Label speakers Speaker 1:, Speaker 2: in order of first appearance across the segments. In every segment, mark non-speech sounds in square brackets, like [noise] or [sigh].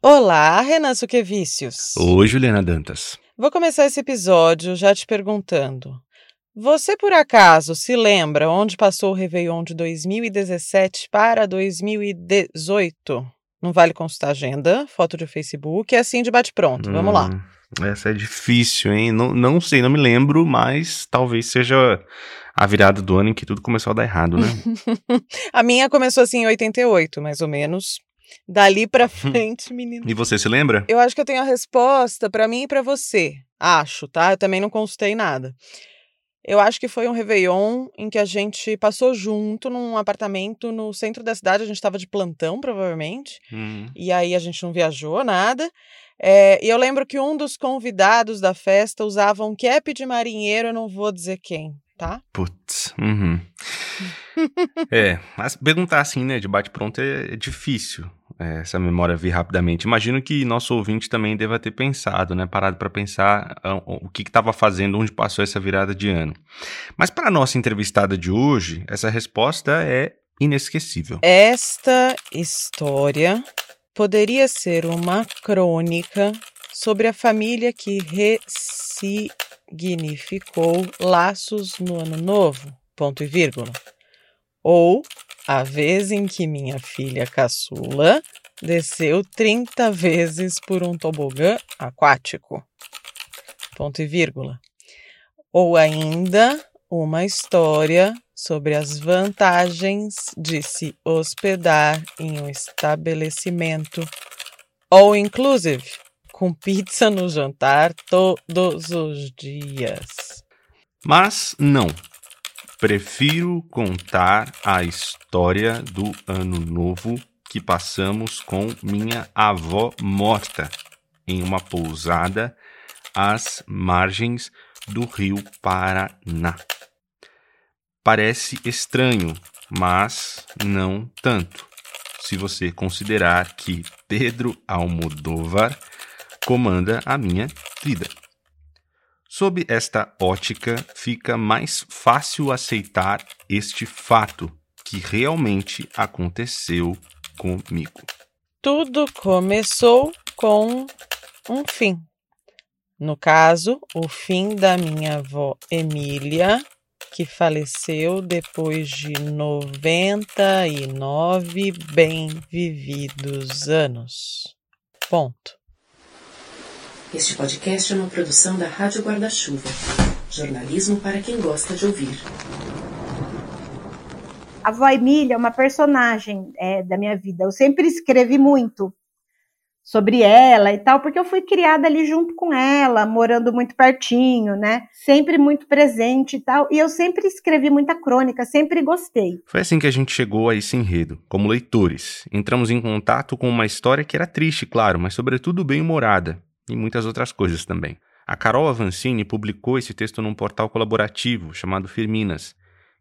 Speaker 1: Olá, Renan Suquevicius.
Speaker 2: Oi, Juliana Dantas.
Speaker 1: Vou começar esse episódio já te perguntando. Você por acaso se lembra onde passou o Réveillon de 2017 para 2018? Não vale consultar agenda, foto de Facebook, é assim de bate-pronto. Vamos lá.
Speaker 2: Hum, essa é difícil, hein? Não, não sei, não me lembro, mas talvez seja a virada do ano em que tudo começou a dar errado, né? [laughs]
Speaker 1: a minha começou assim em 88, mais ou menos. Dali pra frente, menino.
Speaker 2: E você se lembra?
Speaker 1: Eu acho que eu tenho a resposta para mim e para você. Acho, tá? Eu também não consultei nada. Eu acho que foi um Réveillon em que a gente passou junto num apartamento no centro da cidade. A gente estava de plantão, provavelmente.
Speaker 2: Hum.
Speaker 1: E aí a gente não viajou nada. É, e eu lembro que um dos convidados da festa usava um cap de marinheiro, eu não vou dizer quem, tá?
Speaker 2: Putz. Uhum. [laughs] é, mas perguntar assim, né, de bate-pronto é, é difícil é, essa memória vir rapidamente. Imagino que nosso ouvinte também deva ter pensado, né? Parado para pensar uh, o que estava fazendo, onde passou essa virada de ano. Mas para nossa entrevistada de hoje, essa resposta é inesquecível.
Speaker 1: Esta história poderia ser uma crônica sobre a família que ressignificou laços no ano novo, ponto e vírgula. Ou a vez em que minha filha caçula desceu 30 vezes por um tobogã aquático. Ponto e vírgula. Ou ainda uma história sobre as vantagens de se hospedar em um estabelecimento all inclusive, com pizza no jantar todos os dias.
Speaker 2: Mas não, Prefiro contar a história do ano novo que passamos com minha avó morta em uma pousada às margens do rio Paraná. Parece estranho, mas não tanto, se você considerar que Pedro Almodóvar comanda a minha vida. Sob esta ótica, fica mais fácil aceitar este fato que realmente aconteceu comigo.
Speaker 1: Tudo começou com um fim. No caso, o fim da minha avó Emília, que faleceu depois de 99 bem vividos anos. Ponto.
Speaker 3: Este podcast é uma produção da Rádio Guarda-Chuva. Jornalismo para quem gosta de ouvir.
Speaker 4: A avó Emília é uma personagem é, da minha vida. Eu sempre escrevi muito sobre ela e tal, porque eu fui criada ali junto com ela, morando muito pertinho, né? Sempre muito presente e tal. E eu sempre escrevi muita crônica, sempre gostei.
Speaker 2: Foi assim que a gente chegou a esse enredo, como leitores. Entramos em contato com uma história que era triste, claro, mas sobretudo bem-humorada e muitas outras coisas também. A Carol Avancini publicou esse texto num portal colaborativo chamado Firminas,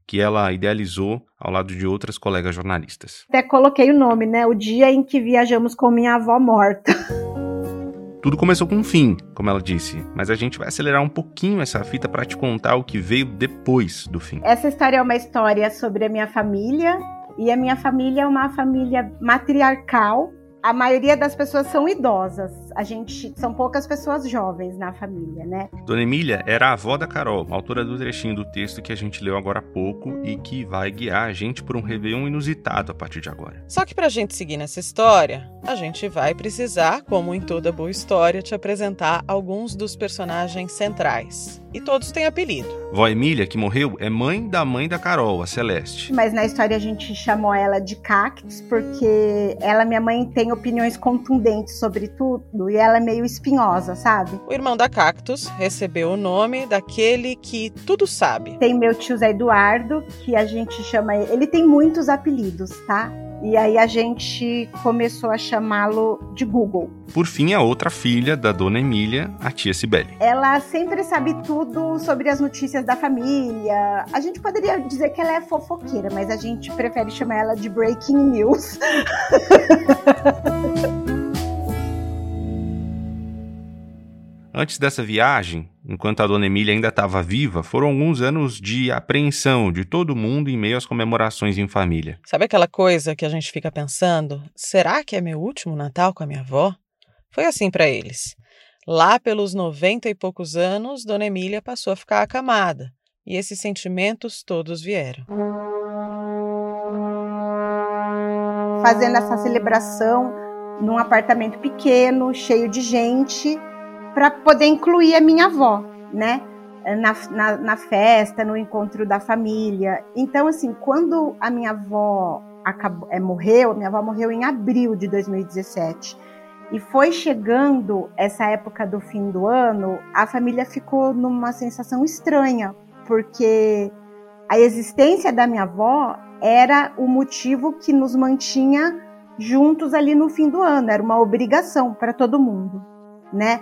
Speaker 2: que ela idealizou ao lado de outras colegas jornalistas.
Speaker 4: Até coloquei o nome, né? O dia em que viajamos com minha avó morta. [laughs]
Speaker 2: Tudo começou com um fim, como ela disse, mas a gente vai acelerar um pouquinho essa fita para te contar o que veio depois do fim.
Speaker 4: Essa história é uma história sobre a minha família, e a minha família é uma família matriarcal a maioria das pessoas são idosas. A gente são poucas pessoas jovens na família, né?
Speaker 2: Dona Emília era a avó da Carol, autora do trechinho do texto que a gente leu agora há pouco e que vai guiar a gente por um Réveillon inusitado a partir de agora.
Speaker 1: Só que pra gente seguir nessa história, a gente vai precisar, como em toda boa história, te apresentar alguns dos personagens centrais. E todos têm apelido.
Speaker 2: Vó Emília, que morreu, é mãe da mãe da Carol, a Celeste.
Speaker 4: Mas na história a gente chamou ela de Cactus porque ela, minha mãe, tem opiniões contundentes sobre tudo e ela é meio espinhosa, sabe?
Speaker 1: O irmão da Cactus recebeu o nome daquele que tudo sabe.
Speaker 4: Tem meu tio Zé Eduardo, que a gente chama ele. Ele tem muitos apelidos, tá? E aí a gente começou a chamá-lo de Google.
Speaker 2: Por fim, a outra filha da dona Emília, a tia Cibele.
Speaker 4: Ela sempre sabe tudo sobre as notícias da família. A gente poderia dizer que ela é fofoqueira, mas a gente prefere chamar ela de Breaking News. [laughs]
Speaker 2: Antes dessa viagem, enquanto a dona Emília ainda estava viva, foram alguns anos de apreensão de todo mundo em meio às comemorações em família.
Speaker 1: Sabe aquela coisa que a gente fica pensando? Será que é meu último Natal com a minha avó? Foi assim para eles. Lá pelos noventa e poucos anos, Dona Emília passou a ficar acamada e esses sentimentos todos vieram.
Speaker 4: Fazendo essa celebração num apartamento pequeno, cheio de gente, para poder incluir a minha avó, né? Na, na, na, festa, no encontro da família. Então, assim, quando a minha avó acabou, é, morreu, minha avó morreu em abril de 2017. E foi chegando essa época do fim do ano, a família ficou numa sensação estranha, porque a existência da minha avó era o motivo que nos mantinha juntos ali no fim do ano, era uma obrigação para todo mundo, né?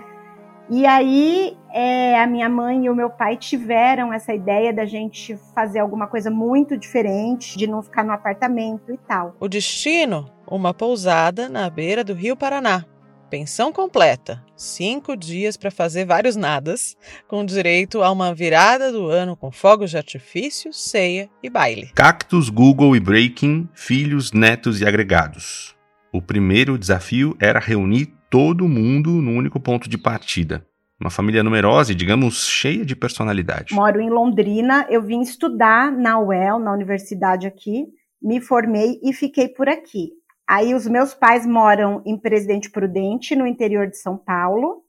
Speaker 4: E aí é, a minha mãe e o meu pai tiveram essa ideia da gente fazer alguma coisa muito diferente, de não ficar no apartamento e tal.
Speaker 1: O destino? Uma pousada na beira do Rio Paraná. Pensão completa, cinco dias para fazer vários nadas, com direito a uma virada do ano com fogos de artifício, ceia e baile.
Speaker 2: Cactus, Google e Breaking, filhos, netos e agregados. O primeiro desafio era reunir todo mundo no único ponto de partida. Uma família numerosa e, digamos, cheia de personalidade.
Speaker 4: Moro em Londrina, eu vim estudar na UEL, na universidade aqui, me formei e fiquei por aqui. Aí os meus pais moram em Presidente Prudente, no interior de São Paulo.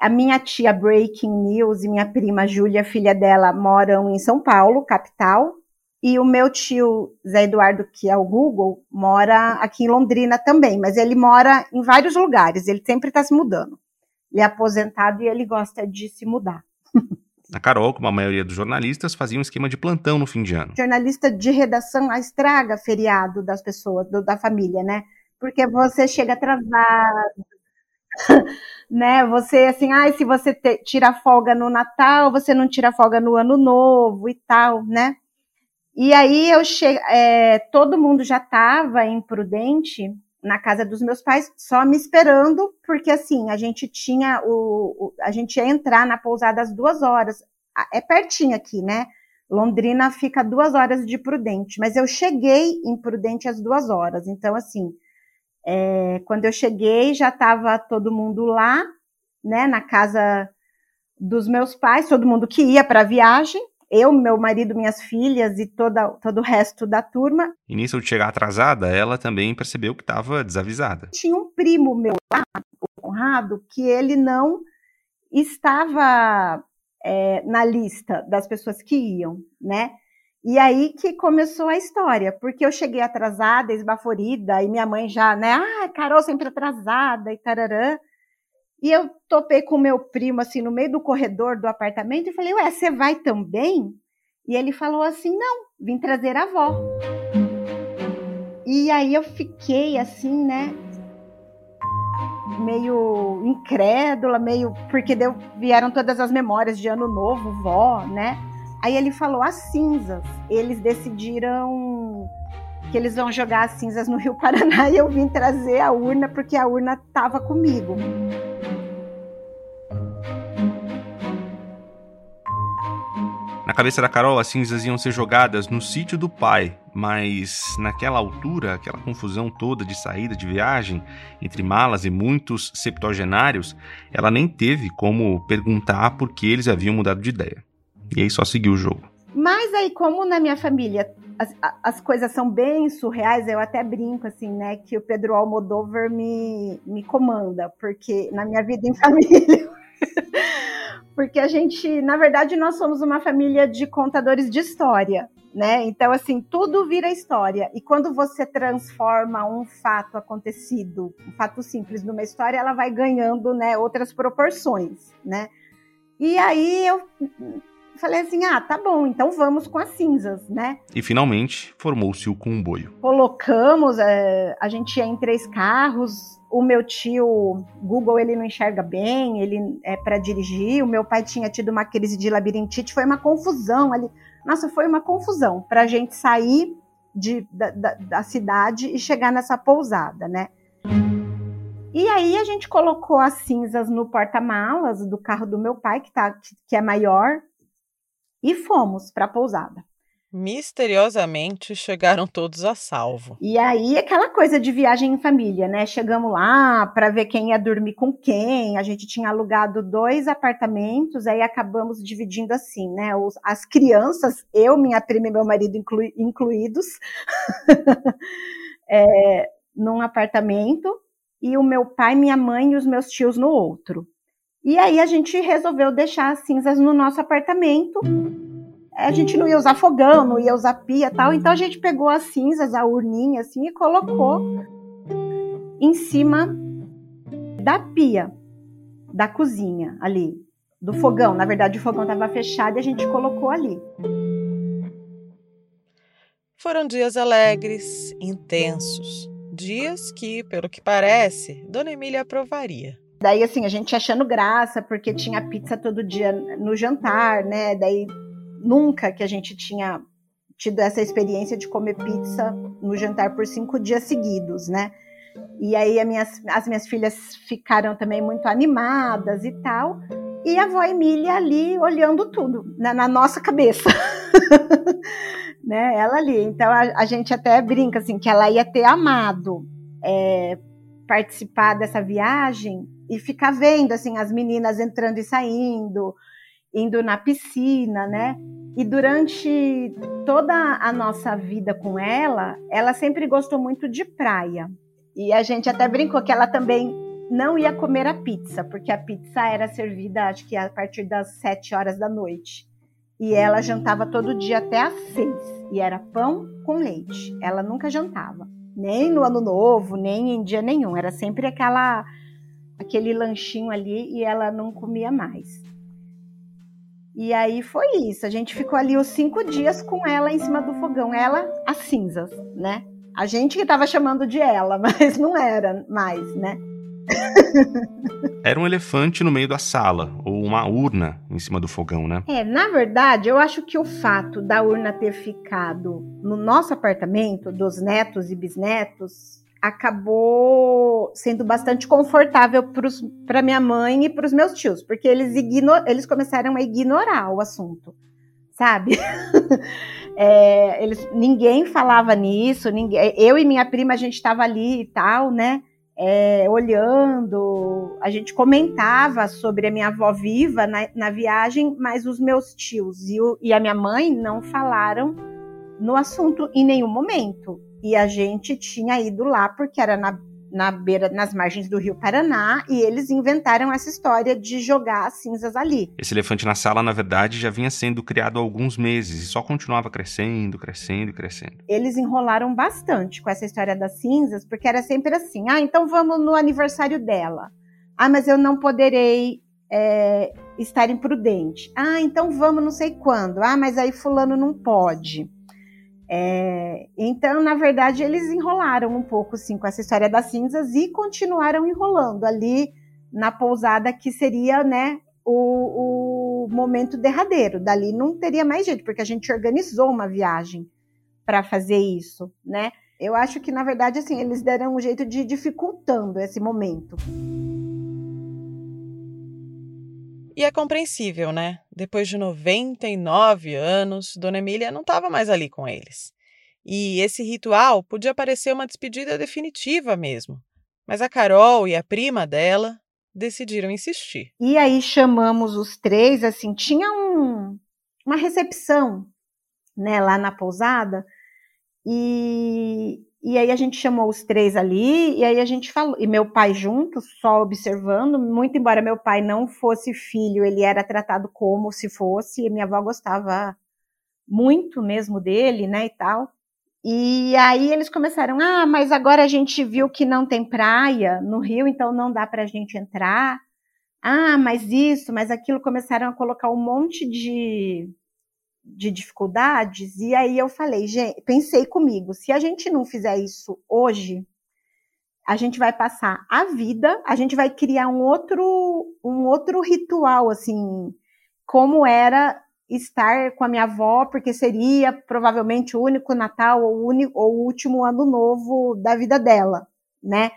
Speaker 4: A minha tia Breaking News e minha prima Júlia, filha dela, moram em São Paulo, capital. E o meu tio Zé Eduardo, que é o Google, mora aqui em Londrina também, mas ele mora em vários lugares, ele sempre está se mudando. Ele é aposentado e ele gosta de se mudar. [laughs]
Speaker 2: A Carol, como a maioria dos jornalistas, fazia um esquema de plantão no fim de ano.
Speaker 4: Jornalista de redação estraga feriado das pessoas, do, da família, né? Porque você chega atrasado, [laughs] né? Você assim, ai, ah, se você te, tira folga no Natal, você não tira folga no Ano Novo e tal, né? E aí eu cheguei, é, todo mundo já estava imprudente na casa dos meus pais, só me esperando, porque assim, a gente tinha o, o, a gente ia entrar na pousada às duas horas. É pertinho aqui, né? Londrina fica duas horas de Prudente, mas eu cheguei em Prudente às duas horas. Então, assim, é, quando eu cheguei, já estava todo mundo lá, né, na casa dos meus pais, todo mundo que ia para a viagem, eu, meu marido, minhas filhas e toda, todo o resto da turma.
Speaker 2: E nisso de chegar atrasada, ela também percebeu que estava desavisada.
Speaker 4: Tinha um primo meu lá, o Conrado, que ele não estava é, na lista das pessoas que iam, né? E aí que começou a história, porque eu cheguei atrasada, esbaforida, e minha mãe já, né? Ah, Carol sempre atrasada e tararã. E eu topei com meu primo, assim, no meio do corredor do apartamento e falei, ué, você vai também? E ele falou assim, não, vim trazer a avó. E aí eu fiquei assim, né? Meio incrédula, meio. Porque deu, vieram todas as memórias de ano novo, vó, né? Aí ele falou as cinzas. Eles decidiram que eles vão jogar as cinzas no Rio Paraná [laughs] e eu vim trazer a urna porque a urna estava comigo.
Speaker 2: Na cabeça da Carol, as cinzas iam ser jogadas no sítio do pai, mas naquela altura, aquela confusão toda de saída de viagem, entre malas e muitos septuagenários, ela nem teve como perguntar por que eles haviam mudado de ideia. E aí só seguiu o jogo.
Speaker 4: Mas aí, como na minha família as, as coisas são bem surreais, eu até brinco assim, né, que o Pedro Almodóvar me, me comanda, porque na minha vida em [laughs] família porque a gente, na verdade, nós somos uma família de contadores de história, né? Então, assim, tudo vira história. E quando você transforma um fato acontecido, um fato simples, numa história, ela vai ganhando, né, outras proporções, né? E aí eu falei assim: ah, tá bom, então vamos com as cinzas, né?
Speaker 2: E finalmente formou-se o comboio.
Speaker 4: Colocamos, é, a gente ia em três carros. O meu tio, Google, ele não enxerga bem, ele é para dirigir. O meu pai tinha tido uma crise de labirintite, foi uma confusão ali. Nossa, foi uma confusão para a gente sair de, da, da, da cidade e chegar nessa pousada, né? E aí a gente colocou as cinzas no porta-malas do carro do meu pai, que, tá, que, que é maior, e fomos para a pousada.
Speaker 1: Misteriosamente chegaram todos a salvo.
Speaker 4: E aí, aquela coisa de viagem em família, né? Chegamos lá para ver quem ia dormir com quem. A gente tinha alugado dois apartamentos, aí acabamos dividindo assim, né? Os, as crianças, eu, minha prima e meu marido inclu, incluídos, [laughs] é, num apartamento, e o meu pai, minha mãe e os meus tios no outro. E aí a gente resolveu deixar as cinzas no nosso apartamento a gente não ia usar fogão, não ia usar pia tal. Então a gente pegou as cinzas, a urninha assim, e colocou em cima da pia da cozinha ali, do fogão. Na verdade, o fogão estava fechado e a gente colocou ali.
Speaker 1: Foram dias alegres, intensos. Dias que, pelo que parece, Dona Emília aprovaria.
Speaker 4: Daí, assim, a gente achando graça, porque tinha pizza todo dia no jantar, né? Daí nunca que a gente tinha tido essa experiência de comer pizza no jantar por cinco dias seguidos, né? E aí minhas, as minhas filhas ficaram também muito animadas e tal. E a avó Emília ali olhando tudo na, na nossa cabeça. [laughs] né? Ela ali. Então a, a, gente até brinca assim que ela ia ter amado é, participar dessa viagem e ficar vendo assim as meninas entrando e saindo, indo na piscina, né? E durante toda a nossa vida com ela, ela sempre gostou muito de praia. E a gente até brincou que ela também não ia comer a pizza, porque a pizza era servida, acho que a partir das sete horas da noite. E ela jantava todo dia até às seis. E era pão com leite. Ela nunca jantava. Nem no ano novo, nem em dia nenhum. Era sempre aquela aquele lanchinho ali e ela não comia mais. E aí foi isso. A gente ficou ali os cinco dias com ela em cima do fogão, ela as cinzas, né? A gente que estava chamando de ela, [laughs] mas não era mais, né?
Speaker 2: Era um elefante no meio da sala, ou uma urna em cima do fogão, né?
Speaker 4: É, na verdade, eu acho que o fato da urna ter ficado no nosso apartamento, dos netos e bisnetos, acabou sendo bastante confortável para minha mãe e para os meus tios, porque eles, eles começaram a ignorar o assunto, sabe? [laughs] é, eles, ninguém falava nisso, ninguém, eu e minha prima a gente estava ali e tal, né? É, olhando, a gente comentava sobre a minha avó viva na, na viagem, mas os meus tios e, o, e a minha mãe não falaram no assunto em nenhum momento. E a gente tinha ido lá porque era na, na beira, nas margens do Rio Paraná, e eles inventaram essa história de jogar as cinzas ali.
Speaker 2: Esse elefante na sala, na verdade, já vinha sendo criado há alguns meses e só continuava crescendo, crescendo e crescendo.
Speaker 4: Eles enrolaram bastante com essa história das cinzas, porque era sempre assim: ah, então vamos no aniversário dela. Ah, mas eu não poderei é, estar imprudente. Ah, então vamos não sei quando. Ah, mas aí fulano não pode. É, então, na verdade, eles enrolaram um pouco sim com essa história das cinzas e continuaram enrolando ali na pousada que seria, né, o, o momento derradeiro. Dali não teria mais jeito, porque a gente organizou uma viagem para fazer isso, né? Eu acho que, na verdade, assim, eles deram um jeito de dificultando esse momento.
Speaker 1: E é compreensível, né? Depois de 99 anos, Dona Emília não estava mais ali com eles. E esse ritual podia parecer uma despedida definitiva mesmo. Mas a Carol e a prima dela decidiram insistir.
Speaker 4: E aí chamamos os três, assim, tinha um, uma recepção, né, lá na pousada. E, e aí a gente chamou os três ali, e aí a gente falou, e meu pai junto, só observando, muito embora meu pai não fosse filho, ele era tratado como se fosse, e minha avó gostava muito mesmo dele, né, e tal. E aí eles começaram, ah, mas agora a gente viu que não tem praia no Rio, então não dá pra gente entrar. Ah, mas isso, mas aquilo, começaram a colocar um monte de de dificuldades, e aí eu falei, gente, pensei comigo, se a gente não fizer isso hoje, a gente vai passar a vida, a gente vai criar um outro, um outro ritual, assim, como era estar com a minha avó, porque seria provavelmente o único Natal ou o, único, ou o último ano novo da vida dela, né?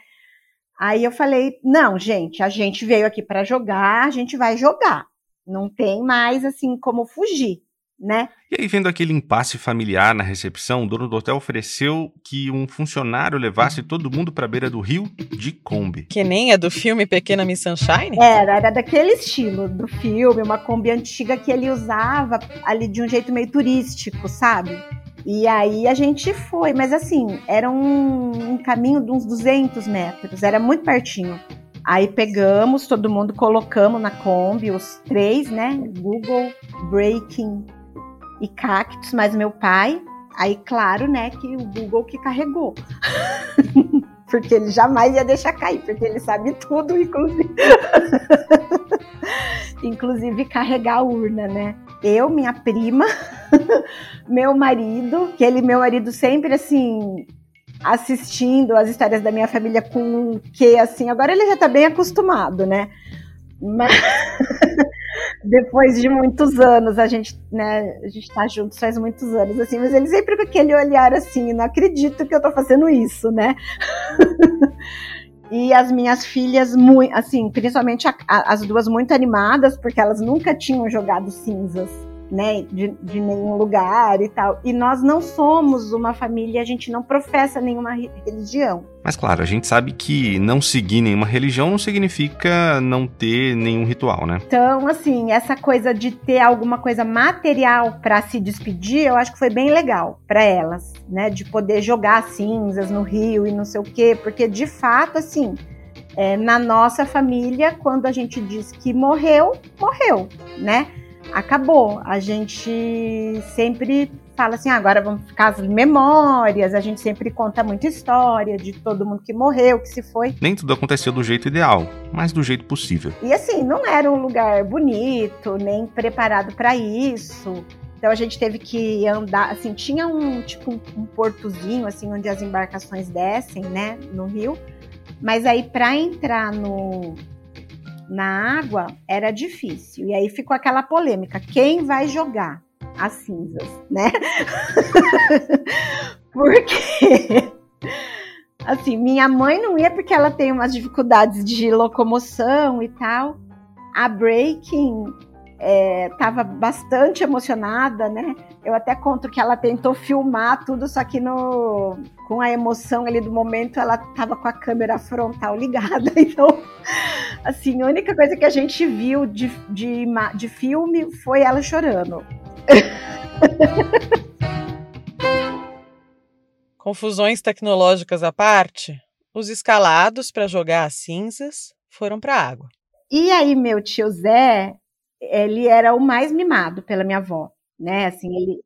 Speaker 4: Aí eu falei, não, gente, a gente veio aqui para jogar, a gente vai jogar. Não tem mais assim como fugir né?
Speaker 2: E aí, vendo aquele impasse familiar na recepção, o dono do hotel ofereceu que um funcionário levasse todo mundo para a beira do rio de Kombi.
Speaker 1: Que nem é do filme Pequena Miss Sunshine?
Speaker 4: Era, era daquele estilo do filme, uma Kombi antiga que ele usava ali de um jeito meio turístico, sabe? E aí a gente foi, mas assim, era um, um caminho de uns 200 metros, era muito pertinho. Aí pegamos, todo mundo colocamos na Kombi, os três, né? Google, Breaking e Cactus, mas meu pai. Aí, claro, né, que o Google que carregou. [laughs] porque ele jamais ia deixar cair, porque ele sabe tudo, inclusive. [laughs] inclusive carregar a urna, né? Eu, minha prima, [laughs] meu marido, que ele, meu marido sempre assim, assistindo as histórias da minha família com que assim, agora ele já tá bem acostumado, né? Mas depois de muitos anos, a gente, né, a gente tá juntos faz muitos anos, assim, mas ele sempre com aquele olhar assim, não acredito que eu tô fazendo isso, né? [laughs] e as minhas filhas, assim, principalmente as duas muito animadas, porque elas nunca tinham jogado cinzas né, de, de, nenhum lugar e tal. E nós não somos uma família, a gente não professa nenhuma religião.
Speaker 2: Mas claro, a gente sabe que não seguir nenhuma religião não significa não ter nenhum ritual, né?
Speaker 4: Então, assim, essa coisa de ter alguma coisa material para se despedir, eu acho que foi bem legal para elas, né, de poder jogar cinzas no rio e não sei o quê, porque de fato, assim, é, na nossa família, quando a gente diz que morreu, morreu, né? Acabou. A gente sempre fala assim, ah, agora vamos ficar as memórias, a gente sempre conta muita história de todo mundo que morreu, que se foi.
Speaker 2: Nem tudo aconteceu do jeito ideal, mas do jeito possível.
Speaker 4: E assim, não era um lugar bonito, nem preparado para isso. Então a gente teve que andar, assim, tinha um tipo um, um portozinho assim onde as embarcações descem, né, no rio. Mas aí para entrar no na água era difícil. E aí ficou aquela polêmica: quem vai jogar as cinzas, né? [laughs] porque assim, minha mãe não ia porque ela tem umas dificuldades de locomoção e tal. A Breaking estava é, bastante emocionada, né? Eu até conto que ela tentou filmar tudo, só que no, com a emoção ali do momento ela estava com a câmera frontal ligada. [laughs] Então, assim, a única coisa que a gente viu de, de, de filme foi ela chorando. [laughs]
Speaker 1: Confusões tecnológicas à parte, os escalados para jogar as cinzas foram para a água.
Speaker 4: E aí, meu tio Zé ele era o mais mimado pela minha avó, né? Assim, ele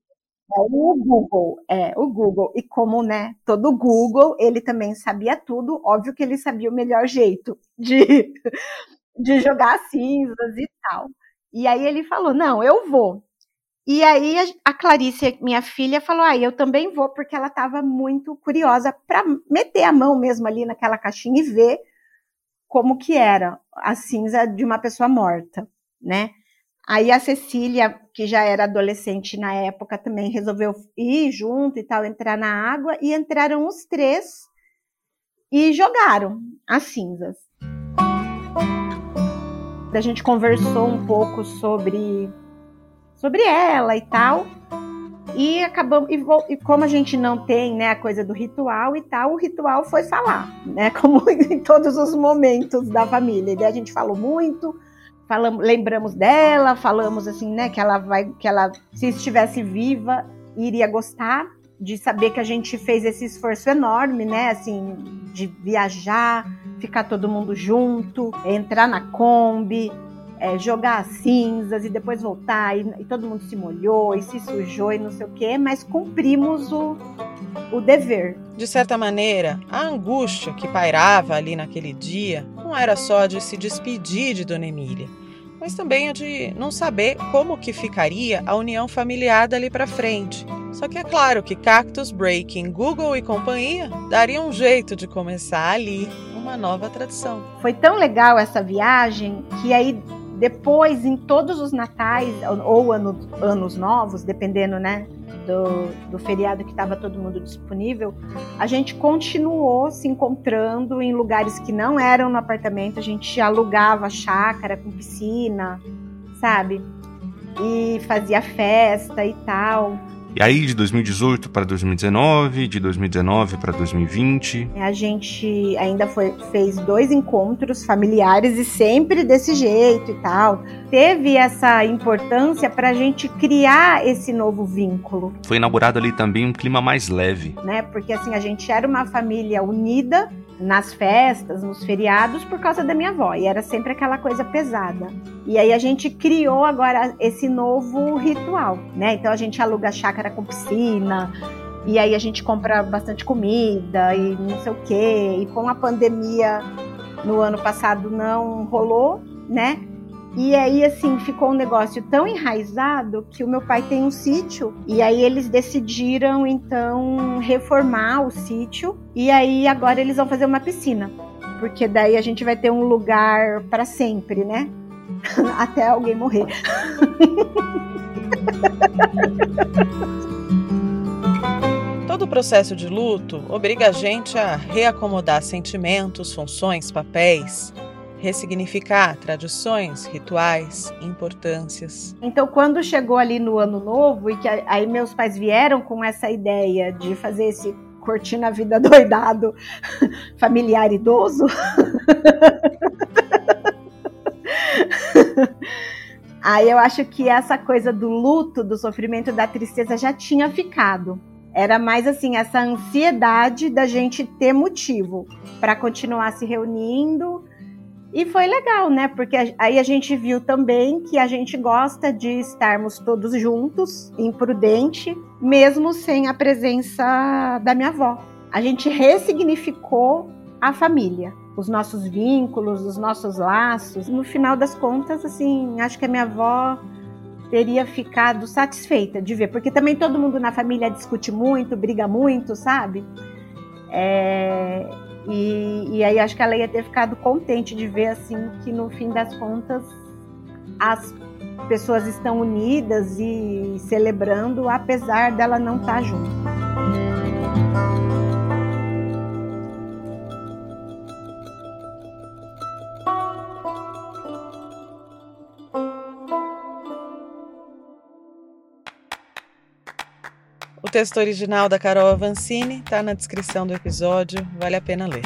Speaker 4: o Google, é o Google. E como, né, todo Google, ele também sabia tudo, óbvio que ele sabia o melhor jeito de, [laughs] de jogar cinzas e tal. E aí ele falou: "Não, eu vou". E aí a Clarice, minha filha, falou: "Ah, eu também vou", porque ela estava muito curiosa para meter a mão mesmo ali naquela caixinha e ver como que era a cinza de uma pessoa morta, né? Aí a Cecília, que já era adolescente na época, também resolveu ir junto e tal, entrar na água, e entraram os três e jogaram as cinzas. A gente conversou um pouco sobre, sobre ela e tal. E acabamos, e, e, como a gente não tem né, a coisa do ritual e tal, o ritual foi falar, né? [laughs] Como em todos os momentos da família. E a gente falou muito, falamos, lembramos dela, falamos assim, né, que ela vai, que ela, se estivesse viva, iria gostar de saber que a gente fez esse esforço enorme, né, assim, de viajar, ficar todo mundo junto, entrar na Kombi, é, jogar as cinzas e depois voltar, e, e, todo mundo se molhou e se sujou e não sei o quê, mas cumprimos o, o dever.
Speaker 1: De certa maneira, a angústia que pairava ali naquele dia não era só de se despedir de Dona Emília, mas também a de não saber como que ficaria a união familiar dali para frente. Só que é claro que Cactus Breaking, Google e companhia dariam um jeito de começar ali uma nova tradição.
Speaker 4: Foi tão legal essa viagem que aí depois, em todos os natais ou anos, anos novos, dependendo, né, do, do feriado que estava todo mundo disponível, a gente continuou se encontrando em lugares que não eram no apartamento. A gente alugava chácara com piscina, sabe? e fazia festa e tal.
Speaker 2: E aí, de 2018 para 2019, de 2019 para 2020.
Speaker 4: A gente ainda foi, fez dois encontros familiares e sempre desse jeito e tal. Teve essa importância para a gente criar esse novo vínculo.
Speaker 2: Foi inaugurado ali também um clima mais leve.
Speaker 4: Né? Porque assim, a gente era uma família unida nas festas, nos feriados, por causa da minha avó. E era sempre aquela coisa pesada. E aí a gente criou agora esse novo ritual, né? Então a gente aluga chácara com piscina. E aí a gente compra bastante comida e não sei o quê. E com a pandemia no ano passado não rolou, né? E aí, assim, ficou um negócio tão enraizado que o meu pai tem um sítio. E aí eles decidiram, então, reformar o sítio. E aí agora eles vão fazer uma piscina. Porque daí a gente vai ter um lugar para sempre, né? [laughs] Até alguém morrer.
Speaker 1: Todo o processo de luto obriga a gente a reacomodar sentimentos, funções, papéis ressignificar tradições, rituais, importâncias.
Speaker 4: Então, quando chegou ali no ano novo e que aí meus pais vieram com essa ideia de fazer esse curtindo a vida [laughs] doidado [laughs] familiar idoso, aí eu acho que essa coisa do luto, do sofrimento, da tristeza já tinha ficado. Era mais assim, essa ansiedade da gente ter motivo para continuar se reunindo, e foi legal, né? Porque aí a gente viu também que a gente gosta de estarmos todos juntos, imprudente, mesmo sem a presença da minha avó. A gente ressignificou a família, os nossos vínculos, os nossos laços. No final das contas, assim, acho que a minha avó teria ficado satisfeita de ver, porque também todo mundo na família discute muito, briga muito, sabe? É, e, e aí acho que ela ia ter ficado contente de ver assim que no fim das contas as pessoas estão unidas e celebrando apesar dela não estar tá junto.
Speaker 1: Texto original da Carol Avancini está na descrição do episódio, vale a pena ler.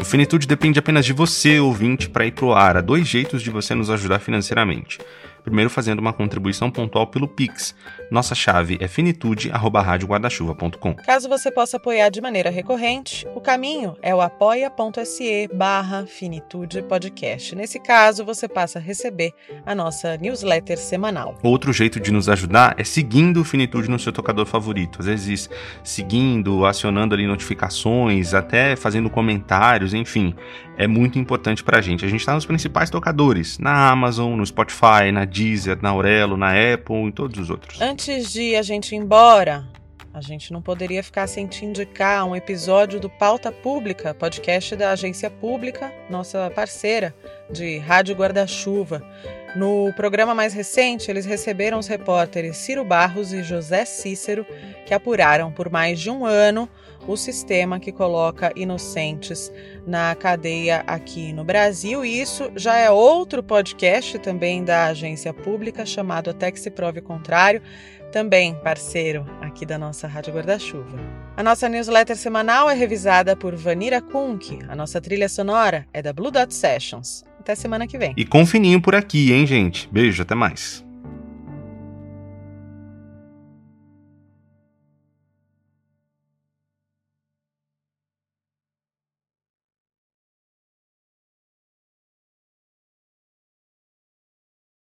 Speaker 2: O Finitude depende apenas de você, ouvinte, para ir pro ar. Há dois jeitos de você nos ajudar financeiramente. Primeiro, fazendo uma contribuição pontual pelo Pix. Nossa chave é finitude.radioguardachuva.com.
Speaker 1: Caso você possa apoiar de maneira recorrente, o caminho é o apoia.se barra Finitude Podcast. Nesse caso, você passa a receber a nossa newsletter semanal.
Speaker 2: Outro jeito de nos ajudar é seguindo o Finitude no seu tocador favorito. Às vezes, seguindo, acionando ali notificações, até fazendo comentários, enfim. É muito importante pra gente. A gente está nos principais tocadores, na Amazon, no Spotify, na Deezer, na Aurelo, na Apple e todos os outros.
Speaker 1: Antes de a gente ir embora, a gente não poderia ficar sem te indicar um episódio do Pauta Pública, podcast da Agência Pública, nossa parceira de Rádio Guarda-Chuva. No programa mais recente, eles receberam os repórteres Ciro Barros e José Cícero, que apuraram por mais de um ano o sistema que coloca inocentes na cadeia aqui no Brasil. E isso já é outro podcast também da agência pública chamado Até que se prove o contrário, também parceiro aqui da nossa Rádio Guarda-Chuva. A nossa newsletter semanal é revisada por Vanira Kunk. A nossa trilha sonora é da Blue Dot Sessions. Até semana que vem.
Speaker 2: E com fininho por aqui, hein, gente? Beijo, até mais.